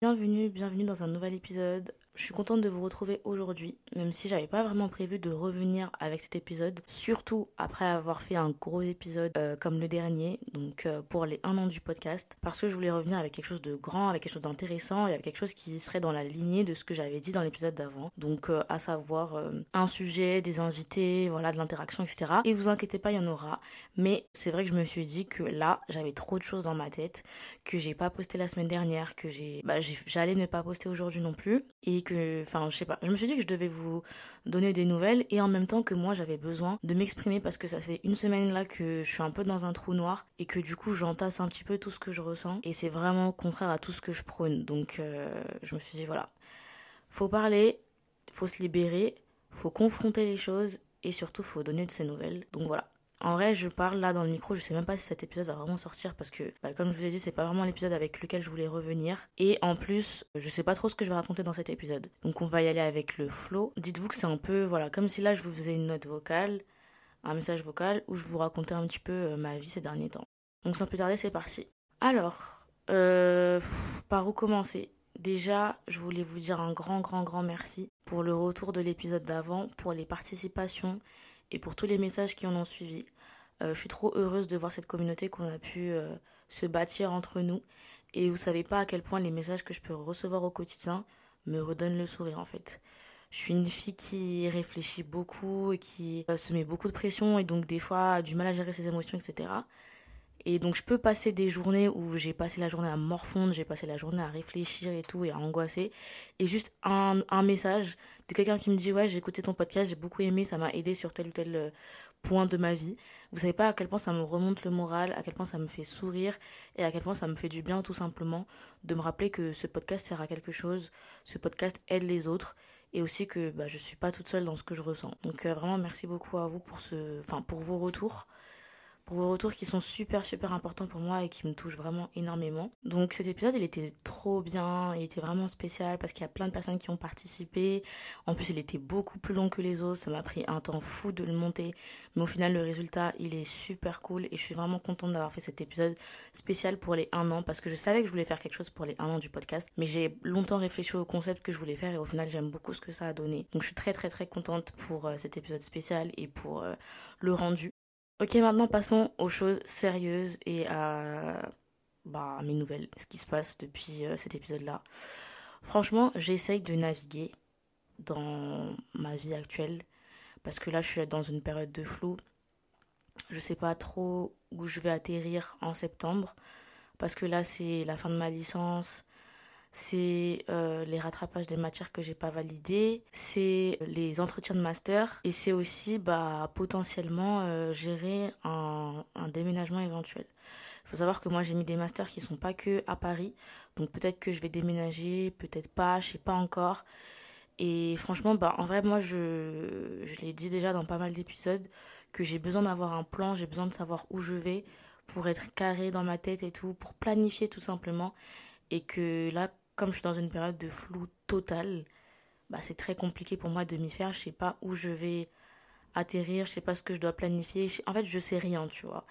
Bienvenue, bienvenue dans un nouvel épisode. Je suis contente de vous retrouver aujourd'hui, même si j'avais pas vraiment prévu de revenir avec cet épisode, surtout après avoir fait un gros épisode euh, comme le dernier, donc euh, pour les un an du podcast, parce que je voulais revenir avec quelque chose de grand, avec quelque chose d'intéressant et avec quelque chose qui serait dans la lignée de ce que j'avais dit dans l'épisode d'avant. Donc euh, à savoir un sujet, des invités, voilà, de l'interaction, etc. Et vous inquiétez pas, il y en aura. Mais c'est vrai que je me suis dit que là, j'avais trop de choses dans ma tête, que j'ai pas posté la semaine dernière, que j'ai, bah, j'allais ne pas poster aujourd'hui non plus et que enfin je sais pas je me suis dit que je devais vous donner des nouvelles et en même temps que moi j'avais besoin de m'exprimer parce que ça fait une semaine là que je suis un peu dans un trou noir et que du coup j'entasse un petit peu tout ce que je ressens et c'est vraiment contraire à tout ce que je prône. Donc euh, je me suis dit voilà. Faut parler faut se libérer faut confronter les choses et surtout faut donner de ces nouvelles. Donc voilà en vrai, je parle là dans le micro, je sais même pas si cet épisode va vraiment sortir parce que, bah, comme je vous ai dit, c'est pas vraiment l'épisode avec lequel je voulais revenir. Et en plus, je sais pas trop ce que je vais raconter dans cet épisode. Donc on va y aller avec le flow. Dites-vous que c'est un peu, voilà, comme si là je vous faisais une note vocale, un message vocal où je vous racontais un petit peu euh, ma vie ces derniers temps. Donc sans plus tarder, c'est parti. Alors, euh, par où commencer? Déjà, je voulais vous dire un grand, grand, grand merci pour le retour de l'épisode d'avant, pour les participations et pour tous les messages qui en ont suivi. Euh, je suis trop heureuse de voir cette communauté qu'on a pu euh, se bâtir entre nous. Et vous savez pas à quel point les messages que je peux recevoir au quotidien me redonnent le sourire en fait. Je suis une fille qui réfléchit beaucoup et qui euh, se met beaucoup de pression et donc des fois a du mal à gérer ses émotions, etc. Et donc je peux passer des journées où j'ai passé la journée à morfondre, j'ai passé la journée à réfléchir et tout et à angoisser. Et juste un, message de quelqu'un qui me dit ouais j'ai écouté ton podcast, j'ai beaucoup aimé, ça m'a aidé sur tel ou tel point de ma vie. Vous savez pas à quel point ça me remonte le moral, à quel point ça me fait sourire et à quel point ça me fait du bien tout simplement de me rappeler que ce podcast sert à quelque chose, ce podcast aide les autres et aussi que bah, je suis pas toute seule dans ce que je ressens. Donc euh, vraiment merci beaucoup à vous pour ce enfin pour vos retours pour vos retours qui sont super super importants pour moi et qui me touchent vraiment énormément. Donc cet épisode il était trop bien, il était vraiment spécial parce qu'il y a plein de personnes qui ont participé. En plus il était beaucoup plus long que les autres, ça m'a pris un temps fou de le monter, mais au final le résultat il est super cool et je suis vraiment contente d'avoir fait cet épisode spécial pour les 1 an parce que je savais que je voulais faire quelque chose pour les 1 an du podcast, mais j'ai longtemps réfléchi au concept que je voulais faire et au final j'aime beaucoup ce que ça a donné. Donc je suis très très très contente pour euh, cet épisode spécial et pour euh, le rendu. Ok, maintenant passons aux choses sérieuses et à bah, mes nouvelles, ce qui se passe depuis euh, cet épisode-là. Franchement, j'essaye de naviguer dans ma vie actuelle parce que là, je suis dans une période de flou. Je sais pas trop où je vais atterrir en septembre parce que là, c'est la fin de ma licence c'est euh, les rattrapages des matières que j'ai pas validées, c'est les entretiens de master et c'est aussi bah, potentiellement euh, gérer un, un, déménagement éventuel. Il faut savoir que moi j'ai mis des masters qui sont pas que à Paris, donc peut-être que je vais déménager, peut-être pas, je sais pas encore. Et franchement, bah, en vrai, moi, je, je l'ai dit déjà dans pas mal d'épisodes, que j'ai besoin d'avoir un plan, j'ai besoin de savoir où je vais pour être carré dans ma tête et tout, pour planifier tout simplement. Et que là, comme je suis dans une période de flou total, bah c'est très compliqué pour moi de m'y faire. Je sais pas où je vais atterrir, je sais pas ce que je dois planifier. En fait, je sais rien, tu vois.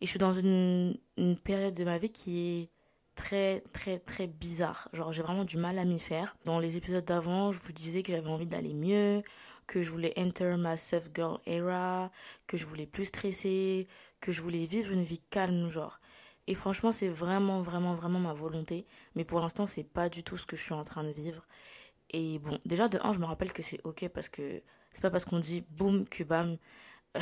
Et je suis dans une, une période de ma vie qui est très très très bizarre. Genre j'ai vraiment du mal à m'y faire. Dans les épisodes d'avant, je vous disais que j'avais envie d'aller mieux, que je voulais enter ma soft girl era, que je voulais plus stresser, que je voulais vivre une vie calme genre. Et franchement, c'est vraiment, vraiment, vraiment ma volonté. Mais pour l'instant, c'est pas du tout ce que je suis en train de vivre. Et bon, déjà, de un, je me rappelle que c'est ok parce que c'est pas parce qu'on dit boum que bam.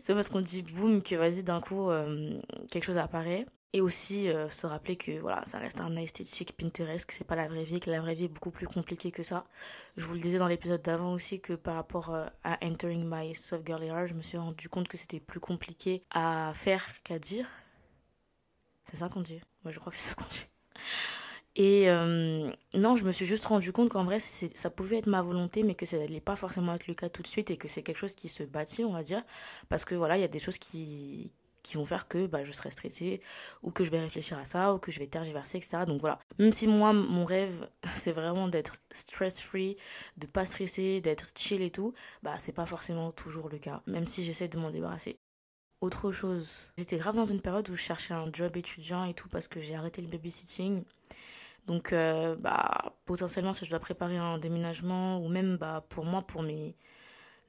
c'est pas parce qu'on dit boum que vas-y, d'un coup, euh, quelque chose apparaît. Et aussi euh, se rappeler que voilà, ça reste un esthétique Pinterest, que c'est pas la vraie vie, que la vraie vie est beaucoup plus compliquée que ça. Je vous le disais dans l'épisode d'avant aussi que par rapport euh, à Entering My Soft Girl Era, je me suis rendu compte que c'était plus compliqué à faire qu'à dire. C'est ça qu'on dit Moi, je crois que c'est ça qu'on dit. Et euh, non, je me suis juste rendu compte qu'en vrai, ça pouvait être ma volonté, mais que ça n'allait pas forcément être le cas tout de suite et que c'est quelque chose qui se bâtit, on va dire. Parce que voilà, il y a des choses qui, qui vont faire que bah, je serai stressée ou que je vais réfléchir à ça ou que je vais tergiverser, etc. Donc voilà. Même si moi, mon rêve, c'est vraiment d'être stress-free, de pas stresser, d'être chill et tout, bah c'est pas forcément toujours le cas. Même si j'essaie de m'en débarrasser. Autre chose, j'étais grave dans une période où je cherchais un job étudiant et tout parce que j'ai arrêté le babysitting. Donc, euh, bah, potentiellement, si je dois préparer un déménagement ou même bah, pour moi, pour mes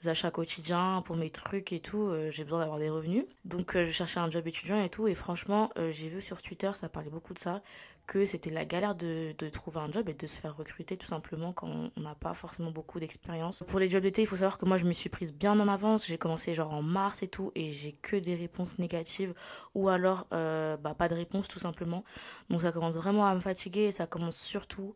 achats quotidiens, pour mes trucs et tout, euh, j'ai besoin d'avoir des revenus. Donc, euh, je cherchais un job étudiant et tout. Et franchement, j'ai vu sur Twitter, ça parlait beaucoup de ça, que c'était la galère de, de, trouver un job et de se faire recruter tout simplement quand on n'a pas forcément beaucoup d'expérience. Pour les jobs d'été, il faut savoir que moi, je me suis prise bien en avance. J'ai commencé genre en mars et tout et j'ai que des réponses négatives ou alors bah, pas de réponse tout simplement. Donc, ça commence vraiment à me fatiguer et ça commence surtout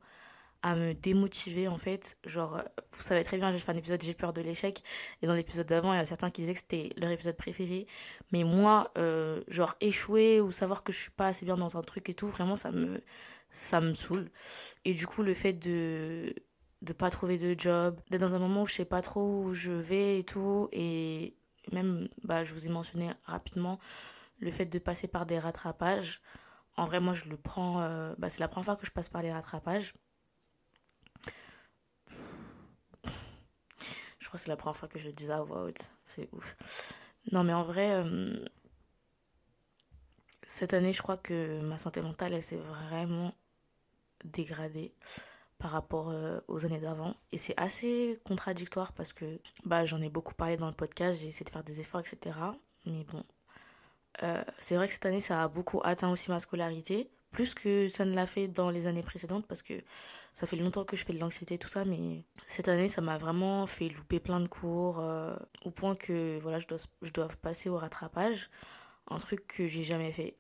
à me démotiver en fait. Genre, vous savez très bien, j'ai fait un épisode J'ai peur de l'échec. Et dans l'épisode d'avant, il y a certains qui disaient que c'était leur épisode préféré. Mais moi, euh, genre, échouer ou savoir que je suis pas assez bien dans un truc et tout, vraiment, ça me, ça me saoule. Et du coup, le fait de de pas trouver de job, d'être dans un moment où je sais pas trop où je vais et tout, et même, bah, je vous ai mentionné rapidement le fait de passer par des rattrapages. En vrai, moi, je le prends, euh, bah, c'est la première fois que je passe par les rattrapages. Crois que c'est la première fois que je le disais à voix haute. C'est ouf. Non, mais en vrai, euh, cette année, je crois que ma santé mentale, elle s'est vraiment dégradée par rapport euh, aux années d'avant. Et c'est assez contradictoire parce que bah, j'en ai beaucoup parlé dans le podcast, j'ai essayé de faire des efforts, etc. Mais bon, euh, c'est vrai que cette année, ça a beaucoup atteint aussi ma scolarité plus que ça ne l'a fait dans les années précédentes parce que ça fait longtemps que je fais de l'anxiété tout ça mais cette année ça m'a vraiment fait louper plein de cours euh, au point que voilà je dois je dois passer au rattrapage un truc que j'ai jamais fait.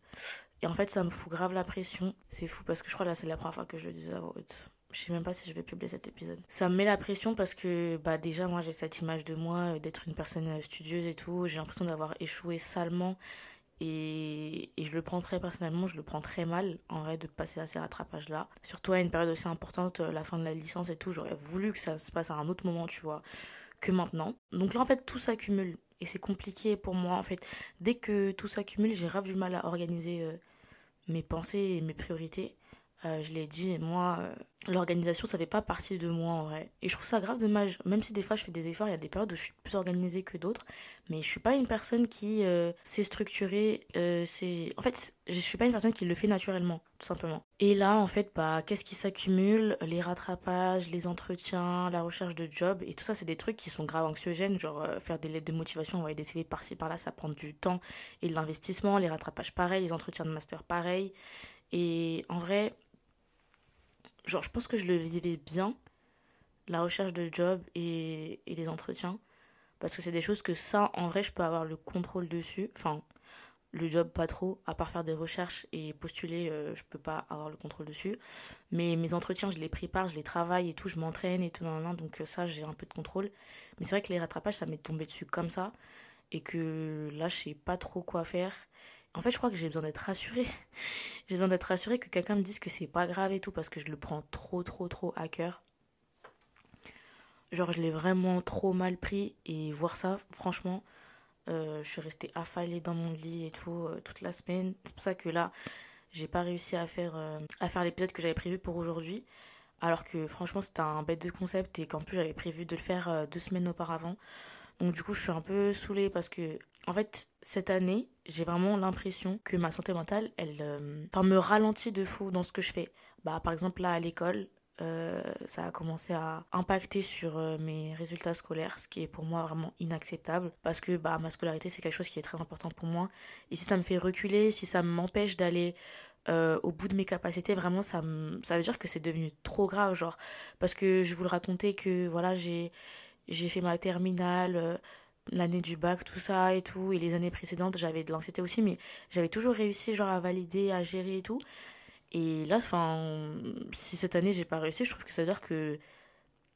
Et en fait ça me fout grave la pression. C'est fou parce que je crois là c'est la première fois que je le disais à je sais même pas si je vais publier cet épisode. Ça me met la pression parce que bah déjà moi j'ai cette image de moi euh, d'être une personne euh, studieuse et tout, j'ai l'impression d'avoir échoué salement et, je le prends très personnellement, je le prends très mal en vrai de passer à ces rattrapages-là. Surtout à une période aussi importante, euh, la fin de la licence et tout, j'aurais voulu que ça se passe à un autre moment, tu vois, que maintenant. Donc là, en fait, tout s'accumule et c'est compliqué pour moi, en fait. Dès que tout s'accumule, j'ai grave du mal à organiser euh, mes pensées et mes priorités. Euh, je l'ai dit, moi, euh, l'organisation, ça fait pas partie de moi en vrai. Et je trouve ça grave dommage. Même si des fois je fais des efforts, il y a des périodes où je suis plus organisée que d'autres. Mais je suis pas une personne qui euh, sait structurer. c'est... En fait, je suis pas une personne qui le fait naturellement, tout simplement. Et là, en fait, bah, qu'est-ce qui s'accumule? Les rattrapages, les entretiens, la recherche de job. Et tout ça, c'est des trucs qui sont grave anxiogènes. Genre, faire des lettres de motivation, envoyer des CV par-ci par-là, ça prend du temps et de l'investissement. Les rattrapages, pareil. Les entretiens de master, pareil. Et en vrai, genre, je pense que je le vivais bien, la recherche de job et, les entretiens. Parce que c'est des choses que ça, en vrai, je peux avoir le contrôle dessus. Enfin, le job, pas trop. À part faire des recherches et postuler, euh, je peux pas avoir le contrôle dessus. Mais mes entretiens, je les prépare, je les travaille et tout, je m'entraîne et tout. donc, euh, ça, j'ai un peu de contrôle. Mais c'est vrai que les rattrapages, ça m'est tombé dessus comme ça. Et que là, je sais pas trop quoi faire. En fait, je crois que j'ai besoin d'être rassurée. j'ai besoin d'être rassurée que quelqu'un me dise que c'est pas grave et tout parce que je le prends trop, trop, trop à cœur. Genre, je l'ai vraiment trop mal pris et voir ça, franchement, euh, je suis restée affalée dans mon lit et tout euh, toute la semaine. C'est pour ça que là, j'ai pas réussi à faire, euh, à faire l'épisode que j'avais prévu pour aujourd'hui. Alors que franchement, c'était un bête de concept et qu'en plus, j'avais prévu de le faire deux semaines auparavant. Donc du coup, je suis un peu saoulée parce que, en fait, cette année, j'ai vraiment l'impression que ma santé mentale, elle euh, me ralentit de fou dans ce que je fais. Bah, par exemple, là, à l'école, euh, ça a commencé à impacter sur euh, mes résultats scolaires, ce qui est pour moi vraiment inacceptable parce que bah, ma scolarité c'est quelque chose qui est très important pour moi. Et si ça me fait reculer, si ça m'empêche d'aller au bout de mes capacités, vraiment ça, ça veut dire que c'est devenu trop grave, genre parce que je vous le racontais que voilà j'ai j'ai fait ma terminale, euh, l'année du bac, tout ça et tout. Et les années précédentes, j'avais de l'anxiété aussi, mais j'avais toujours réussi genre à valider, à gérer et tout. Et là, enfin, si cette année j'ai pas réussi, je trouve que ça veut dire que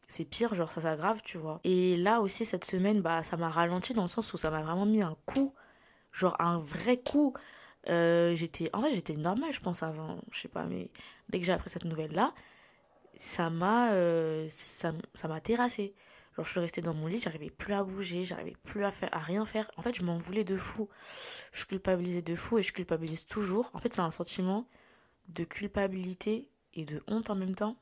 c'est pire, genre ça s'aggrave, tu vois. Et là aussi, cette semaine, bah, ça m'a ralenti dans le sens où ça m'a vraiment mis un coup, genre un vrai coup. Euh, j'étais, en vrai, j'étais normale, je pense, avant, je sais pas, mais dès que j'ai appris cette nouvelle-là, ça m'a, euh, ça, ça m'a terrassé. Genre, je suis restée dans mon lit, j'arrivais plus à bouger, j'arrivais plus à faire, à rien faire. En fait, je m'en voulais de fou. Je culpabilisais de fou et je culpabilise toujours. En fait, c'est un sentiment de culpabilité et de honte en même temps.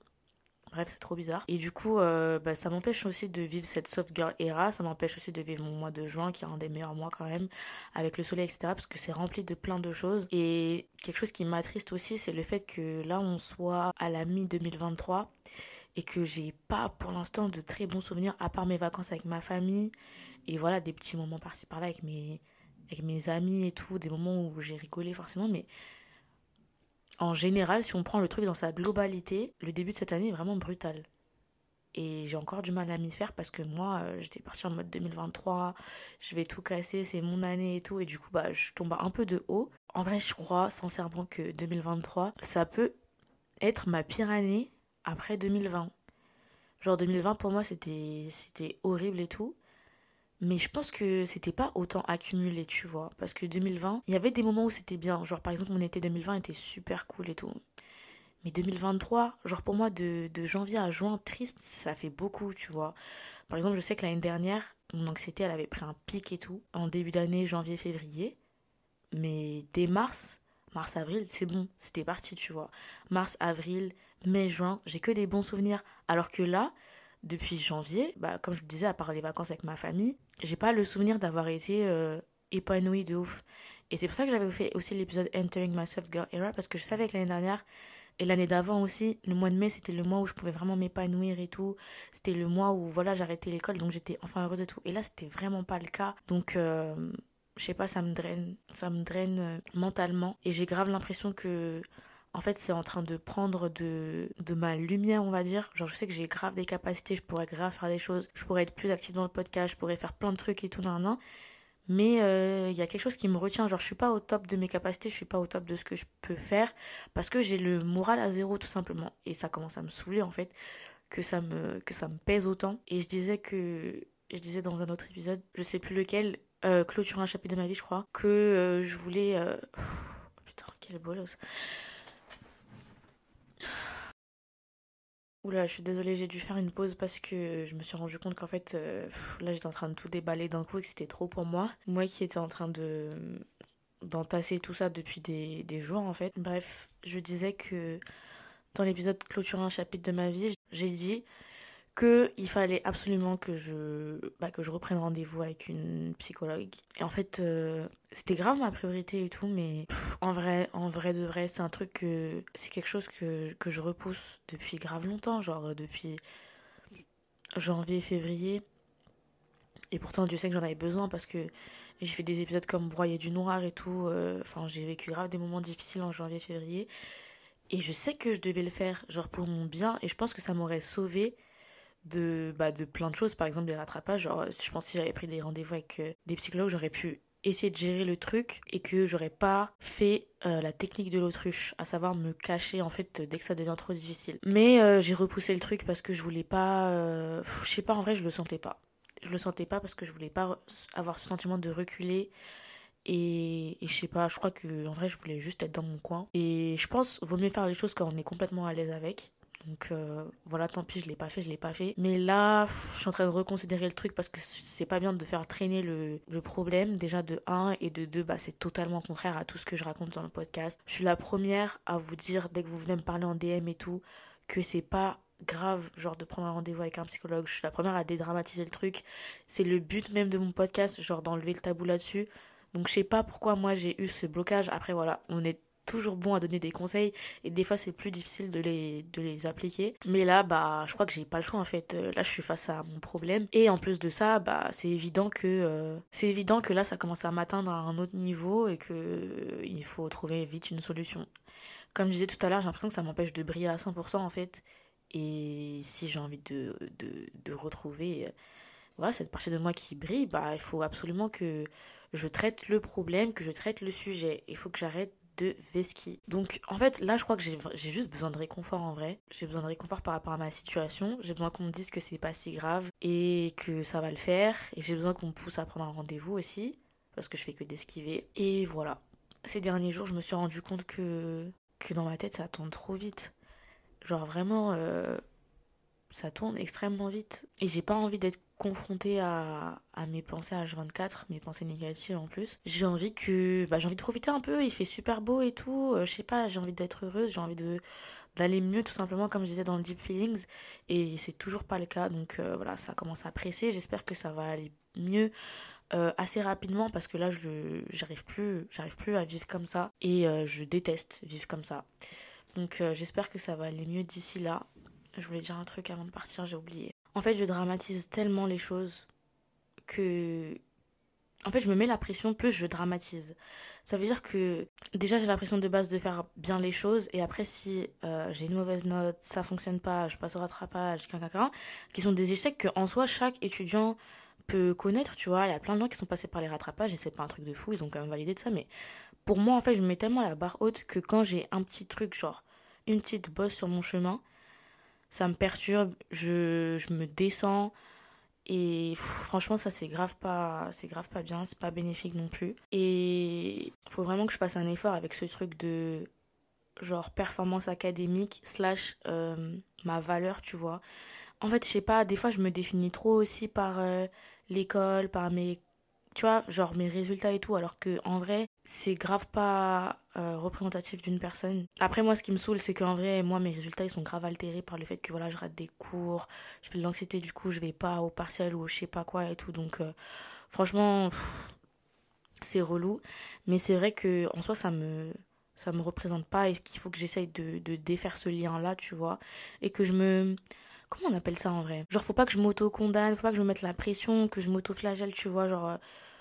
Bref, c'est trop bizarre. Et du coup, euh, bah, ça m'empêche aussi de vivre cette soft girl era. Ça m'empêche aussi de vivre mon mois de juin, qui est un des meilleurs mois quand même, avec le soleil, etc. Parce que c'est rempli de plein de choses. Et quelque chose qui m'attriste aussi, c'est le fait que là, on soit à la mi-2023 et que j'ai pas pour l'instant de très bons souvenirs, à part mes vacances avec ma famille. Et voilà, des petits moments par-ci par-là avec mes, avec mes amis et tout, des moments où j'ai rigolé forcément, mais en général, si on prend le truc dans sa globalité, le début de cette année est vraiment brutal. Et j'ai encore du mal à m'y faire parce que moi, euh, j'étais partie en mode 2023, je vais tout casser, c'est mon année et tout. Et du coup, bah, je tombe un peu de haut. En vrai, je crois sincèrement que 2023, ça peut être ma pire année après 2020. Genre 2020 pour moi, c'était c'était horrible et tout. Mais je pense que c'était pas autant accumulé, tu vois. Parce que 2020, il y avait des moments où c'était bien. Genre, par exemple, mon été 2020 était super cool et tout. Mais 2023, genre pour moi, de, de janvier à juin, triste, ça fait beaucoup, tu vois. Par exemple, je sais que l'année dernière, mon anxiété, elle avait pris un pic et tout. En début d'année, janvier, février. Mais dès mars, mars-avril, c'est bon, c'était parti, tu vois. Mars, avril, mai, juin, j'ai que des bons souvenirs. Alors que là, depuis janvier, bah, comme je le disais, à part les vacances avec ma famille, j'ai pas le souvenir d'avoir été euh, épanouie de ouf. Et c'est pour ça que j'avais fait aussi l'épisode Entering My Soft Girl Era, parce que je savais que l'année dernière et l'année d'avant aussi, le mois de mai, c'était le mois où je pouvais vraiment m'épanouir et tout. C'était le mois où voilà, j'arrêtais l'école, donc j'étais enfin heureuse et tout. Et là, c'était vraiment pas le cas. Donc, euh, je sais pas, ça me draine, ça me draine euh, mentalement. Et j'ai grave l'impression que en fait, c'est en train de prendre de, ma lumière, on va dire. Genre, je sais que j'ai grave des capacités, je pourrais grave faire des choses, je pourrais être plus active dans le podcast, je pourrais faire plein de trucs et tout, nan, nan. Mais il euh, y a quelque chose qui me retient. Genre, je suis pas au top de mes capacités, je suis pas au top de ce que je peux faire parce que j'ai le moral à zéro, tout simplement. Et ça commence à me saouler, en fait, que ça me, que ça me pèse autant. Et je disais que, je disais dans un autre épisode, je sais plus lequel, euh, clôturant un chapitre de ma vie, je crois, que euh, je voulais. Euh, putain, quelle bolos. Oula, je suis désolée, j'ai dû faire une pause parce que je me suis rendu compte qu'en fait, euh, là j'étais en train de tout déballer d'un coup et que c'était trop pour moi. Moi qui étais en train de d'entasser tout ça depuis des, des jours en fait. Bref, je disais que dans l'épisode clôturant un chapitre de ma vie, j'ai dit que il fallait absolument que je bah, que je reprenne rendez-vous avec une psychologue. Et en fait euh, c'était grave ma priorité et tout mais en vrai en vrai de vrai c'est un truc que c'est quelque chose que, que je repousse depuis grave longtemps genre depuis janvier février. Et pourtant Dieu sait que j'en avais besoin parce que j'ai fait des épisodes comme broyer du noir et tout euh, enfin j'ai vécu grave des moments difficiles en janvier février. Et je sais que je devais le faire genre pour mon bien et je pense que ça m'aurait sauvé de, bah, de plein de choses, par exemple des rattrapages. Genre, je pense que si j'avais pris des rendez-vous avec euh, des psychologues, j'aurais pu essayer de gérer le truc et que j'aurais pas fait euh, la technique de l'autruche, à savoir me cacher en fait dès que ça devient trop difficile. Mais euh, j'ai repoussé le truc parce que je voulais pas, je sais pas en vrai je le sentais pas. Je le sentais pas parce que je voulais pas avoir ce sentiment de reculer et, et je sais pas, je crois que en vrai je voulais juste être dans mon coin et je pense vaut mieux faire les choses quand on est complètement à l'aise avec donc euh, voilà, tant pis, je l'ai pas fait, je l'ai pas fait. Mais là, je suis en train de reconsidérer le truc parce que c'est pas bien de faire traîner le, le problème. Déjà de 1 et de 2, bah, c'est totalement contraire à tout ce que je raconte dans le podcast. Je suis la première à vous dire, dès que vous venez me parler en DM et tout, que c'est pas grave genre de prendre un rendez-vous avec un psychologue je suis la première à dédramatiser le truc c'est le but même de mon podcast genre d'enlever le tabou là-dessus donc je sais pas pourquoi moi j'ai eu ce blocage après voilà on est toujours bon à donner des conseils et des fois c'est plus difficile de les, de les appliquer. Mais là, bah, je crois que j'ai pas le choix en fait. Euh, là, je suis face à mon problème et en plus de ça, bah, c'est évident que euh, c'est évident que là, ça commence à m'atteindre à un autre niveau et que euh, il faut trouver vite une solution. Comme je disais tout à l'heure, j'ai l'impression que ça m'empêche de briller à 100% en fait. Et si j'ai envie de, de, de retrouver voilà, cette partie de moi qui brille, bah, il faut absolument que je traite le problème, que je traite le sujet. Il faut que j'arrête de Veski. Donc en fait là je crois que j'ai juste besoin de réconfort en vrai. J'ai besoin de réconfort par rapport à ma situation. J'ai besoin qu'on me dise que c'est pas si grave et que ça va le faire. Et j'ai besoin qu'on me pousse à prendre un rendez-vous aussi. Parce que je fais que d'esquiver. Et voilà. Ces derniers jours je me suis rendu compte que, que dans ma tête ça tourne trop vite. Genre vraiment... Euh, ça tourne extrêmement vite. Et j'ai pas envie d'être confrontée à, à mes pensées H24, mes pensées négatives en plus. J'ai envie que bah, j'ai envie de profiter un peu, il fait super beau et tout, euh, je sais pas, j'ai envie d'être heureuse, j'ai envie de d'aller mieux tout simplement comme je disais dans le deep feelings et c'est toujours pas le cas donc euh, voilà, ça commence à presser, j'espère que ça va aller mieux euh, assez rapidement parce que là je j'arrive plus j'arrive plus à vivre comme ça et je déteste vivre comme ça. Donc j'espère que ça va aller mieux d'ici là. Je voulais dire un truc avant de partir, j'ai oublié. En fait, je dramatise tellement les choses que. En fait, je me mets la pression, plus je dramatise. Ça veut dire que déjà j'ai la pression de base de faire bien les choses, et après, si euh, j'ai une mauvaise note, ça fonctionne pas, je passe au rattrapage, qui sont des échecs que en soi chaque étudiant peut connaître, tu vois. Il y a plein de gens qui sont passés par les rattrapages, et c'est pas un truc de fou, ils ont quand même validé de ça, mais pour moi, en fait, je me mets tellement la barre haute que quand j'ai un petit truc, genre une petite bosse sur mon chemin, ça me perturbe, je, je me descends. Et franchement, ça c'est grave pas, c'est grave pas bien, c'est pas bénéfique non plus. Et il faut vraiment que je fasse un effort avec ce truc de genre performance académique slash euh, ma valeur, tu vois. En fait, je sais pas, des fois je me définis trop aussi par euh, l'école, par mes tu vois, genre mes résultats et tout, alors que en vrai, c'est grave pas euh, représentatif d'une personne. Après, moi, ce qui me saoule, c'est qu'en vrai, moi, mes résultats, ils sont grave altérés par le fait que voilà, je rate des cours, je fais de l'anxiété, du coup, je vais pas au partiel ou je sais pas quoi et tout. Donc, euh, franchement, c'est relou. Mais c'est vrai que en soi, ça me ça me représente pas et qu'il faut que j'essaye de, de défaire ce lien-là, tu vois, et que je me comment on appelle ça en vrai? Genre, faut pas que je m'auto-condamne, faut pas que je me mette la pression, que je m'auto-flagelle, tu vois. Genre, euh,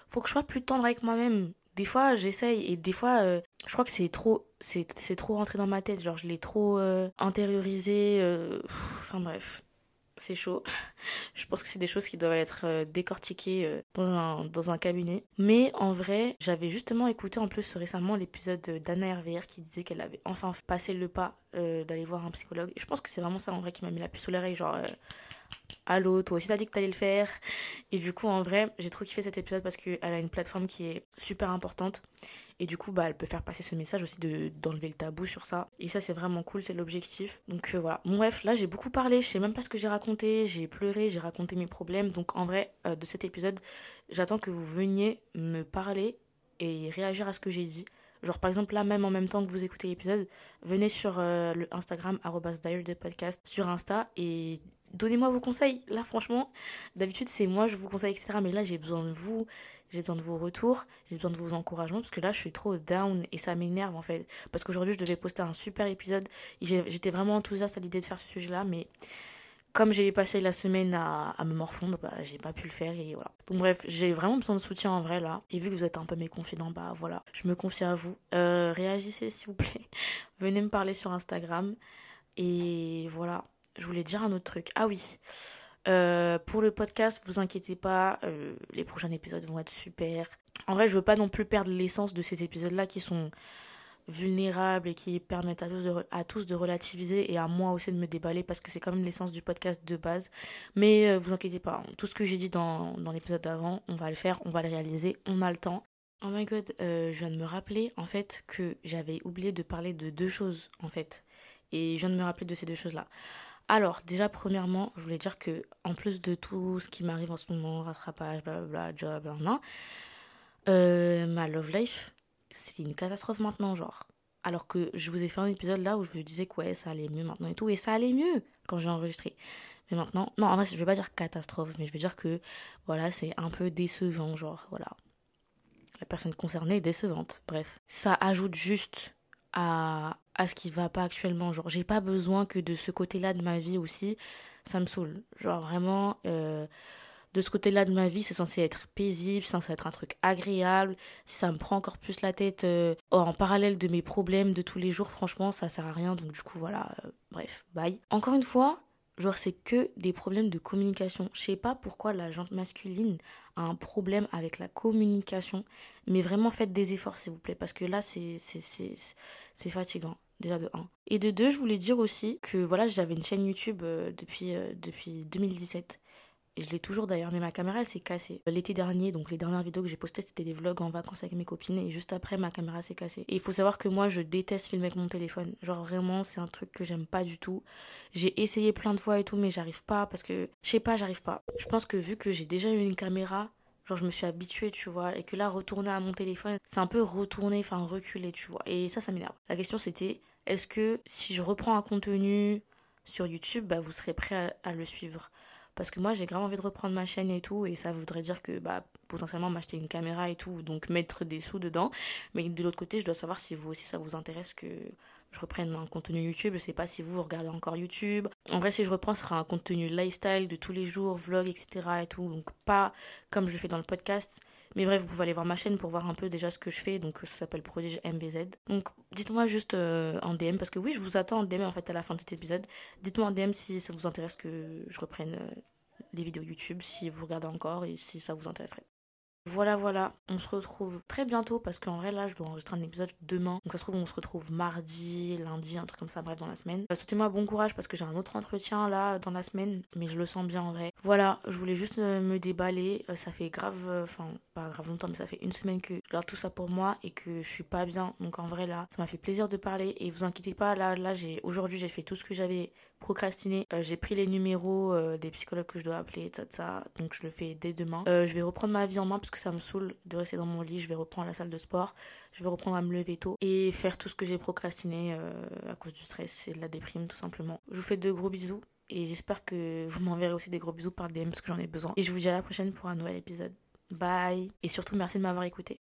faut que je sois plus tendre avec moi-même. Des fois, j'essaye et des fois, euh, je crois que c'est trop, c'est, trop rentré dans ma tête. Genre, je l'ai trop euh, intériorisé. Enfin, bref c'est chaud. Je pense que c'est des choses qui doivent être euh, décortiquées euh, dans un, cabinet. Mais en vrai, j'avais justement écouté en plus récemment l'épisode d'Anna RVR qui disait qu'elle avait enfin passé le pas euh, d'aller voir un psychologue. Et je pense que c'est vraiment ça en vrai qui m'a mis la puce sur l'oreille, genre Allô, toi aussi t'as dit que t'allais le faire. Et du coup, en vrai, j'ai trop kiffé cet épisode parce qu'elle a une plateforme qui est super importante. Et du coup, bah, elle peut faire passer ce message aussi de d'enlever le tabou sur ça. Et ça, c'est vraiment cool, c'est l'objectif. Donc euh, voilà. bref, là, j'ai beaucoup parlé. Je sais même pas ce que j'ai raconté. J'ai pleuré, j'ai raconté mes problèmes. Donc en vrai, euh, de cet épisode, j'attends que vous veniez me parler et réagir à ce que j'ai dit. Genre par exemple là même en même temps que vous écoutez l'épisode, venez sur euh, le Instagram podcast sur Insta et donnez-moi vos conseils. Là, franchement, d'habitude, c'est moi, je vous conseille, etc. Mais là, j'ai besoin de vous, j'ai besoin de vos retours, j'ai besoin de vos encouragements, parce que là, je suis trop down et ça m'énerve, en fait. Parce qu'aujourd'hui, je devais poster un super épisode. J'étais vraiment enthousiaste à l'idée de faire ce sujet-là, mais comme j'ai passé la semaine à, me morfondre, bah, j'ai pas pu le faire et voilà. Donc bref, j'ai vraiment besoin de soutien en vrai là. Et vu que vous êtes un peu mes confidents, bah voilà, je me confie à vous. Euh, réagissez s'il vous plaît. Venez me parler sur Instagram. Et voilà, je voulais dire un autre truc. Ah oui. Euh, pour le podcast, vous inquiétez pas, euh, les prochains épisodes vont être super. En vrai, je veux pas non plus perdre l'essence de ces épisodes-là qui sont vulnérables et qui permettent à tous, de, à tous de relativiser et à moi aussi de me déballer parce que c'est quand même l'essence du podcast de base. Mais euh, vous inquiétez pas, tout ce que j'ai dit dans, dans l'épisode d'avant, on va le faire, on va le réaliser, on a le temps. Oh my god, je viens de me rappeler en fait que j'avais oublié de parler de deux choses en fait. Et je viens de me rappeler de ces deux choses-là. Alors, déjà, premièrement, je voulais dire que, en plus de tout ce qui m'arrive en ce moment, rattrapage, blablabla, job, blablabla, euh, ma love life, c'est une catastrophe maintenant, genre. Alors que je vous ai fait un épisode là où je vous disais que ouais, ça allait mieux maintenant et tout, et ça allait mieux quand j'ai enregistré. Mais maintenant, non, en vrai, je vais pas dire catastrophe, mais je vais dire que, voilà, c'est un peu décevant, genre, voilà. La personne concernée est décevante, bref. Ça ajoute juste à, à ce qui va pas actuellement. Genre, j'ai pas besoin que de ce côté-là de ma vie aussi, ça me saoule. Genre, vraiment, euh, de ce côté-là de ma vie, c'est censé être paisible, c'est censé être un truc agréable. Si ça me prend encore plus la tête euh, en parallèle de mes problèmes de tous les jours, franchement, ça sert à rien. Donc, du coup, voilà, euh, bref, bye. Encore une fois, Genre, c'est que des problèmes de communication. Je sais pas pourquoi la jante masculine a un problème avec la communication. Mais vraiment, faites des efforts, s'il vous plaît. Parce que là, c'est fatigant. Déjà de 1. Et de 2, je voulais dire aussi que voilà, j'avais une chaîne YouTube euh, depuis, euh, depuis 2017. Je l'ai toujours d'ailleurs, mais ma caméra elle s'est cassée. L'été dernier, donc les dernières vidéos que j'ai postées, c'était des vlogs en vacances avec mes copines. Et juste après, ma caméra s'est cassée. Et il faut savoir que moi, je déteste filmer avec mon téléphone. Genre vraiment, c'est un truc que j'aime pas du tout. J'ai essayé plein de fois et tout, mais j'arrive pas parce que, je sais pas, j'arrive pas. Je pense que vu que j'ai déjà eu une caméra, Genre, je me suis habituée, tu vois. Et que là, retourner à mon téléphone, c'est un peu retourner, enfin reculer, tu vois. Et ça, ça m'énerve. La question, c'était est-ce que si je reprends un contenu sur YouTube, bah, vous serez prêt à, le suivre? Parce que moi j'ai grave envie de reprendre ma chaîne et tout et ça voudrait dire que bah potentiellement m'acheter une caméra et tout donc mettre des sous dedans mais de l'autre côté je dois savoir si vous aussi ça vous intéresse que je reprenne un contenu YouTube. Je sais pas si vous regardez encore YouTube. En vrai, si je reprends, ce sera un contenu lifestyle de tous les jours, vlog, etc. et tout. Donc, pas comme je fais dans le podcast. Mais bref, vous pouvez aller voir ma chaîne pour voir un peu déjà ce que je fais. Donc, ça s'appelle Prodige MBZ. Donc, dites-moi juste euh, en DM, parce que oui, je vous attends en DM en fait à la fin de cet épisode. Dites-moi en DM si ça vous intéresse que je reprenne euh, les vidéos YouTube, si vous regardez encore et si ça vous intéresserait. Voilà, voilà, on se retrouve très bientôt parce qu'en vrai, là, je dois enregistrer un épisode demain. Donc, ça se trouve, on se retrouve mardi, lundi, un truc comme ça, bref, dans la semaine. Euh, souhaitez-moi bon courage parce que j'ai un autre entretien là dans la semaine, mais je le sens bien en vrai. Voilà, je voulais juste euh, me déballer. Euh, ça fait grave, enfin, pas grave longtemps, mais ça fait une semaine que je garde tout ça pour moi et que je suis pas bien. Donc, en vrai, là, ça m'a fait plaisir de parler et vous inquiétez pas, là, là, j'ai aujourd'hui, j'ai fait tout ce que j'avais procrastiné. j'ai pris les numéros des psychologues que je dois appeler, ça, donc je le fais dès demain. je vais reprendre ma vie en main parce que ça me saoule de rester dans mon lit. Je vais reprendre la salle de sport, je vais reprendre à me lever tôt et faire tout ce que j'ai procrastiné euh, à cause du stress et de la déprime tout simplement. Je vous fais de gros bisous et j'espère que vous m'enverrez aussi des gros bisous par DM parce que j'en ai besoin. Et je vous dis à la prochaine pour un nouvel épisode. Bye Et surtout merci de m'avoir écouté.